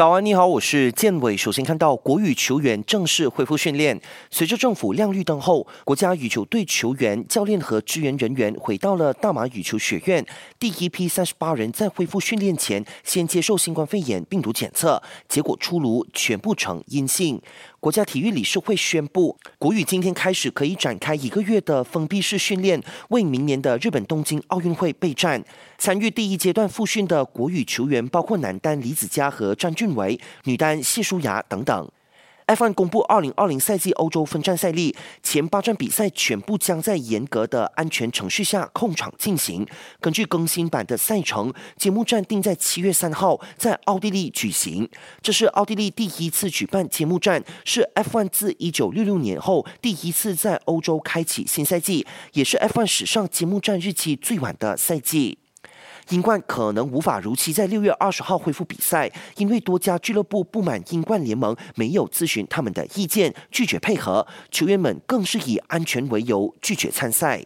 早安，你好，我是建伟。首先看到国羽球员正式恢复训练，随着政府亮绿灯后，国家羽球队球员、教练和支援人员回到了大马羽球学院。第一批三十八人在恢复训练前，先接受新冠肺炎病毒检测，结果出炉，全部呈阴性。国家体育理事会宣布，国羽今天开始可以展开一个月的封闭式训练，为明年的日本东京奥运会备战。参与第一阶段复训的国羽球员包括男单李子嘉和张俊伟，女单谢淑雅等等。F1 公布二零二零赛季欧洲分站赛例，前八站比赛全部将在严格的安全程序下控场进行。根据更新版的赛程，揭幕战定在七月三号在奥地利举行。这是奥地利第一次举办揭幕战，是 F1 自一九六六年后第一次在欧洲开启新赛季，也是 F1 史上揭幕战日期最晚的赛季。英冠可能无法如期在六月二十号恢复比赛，因为多家俱乐部不满英冠联盟没有咨询他们的意见，拒绝配合。球员们更是以安全为由拒绝参赛。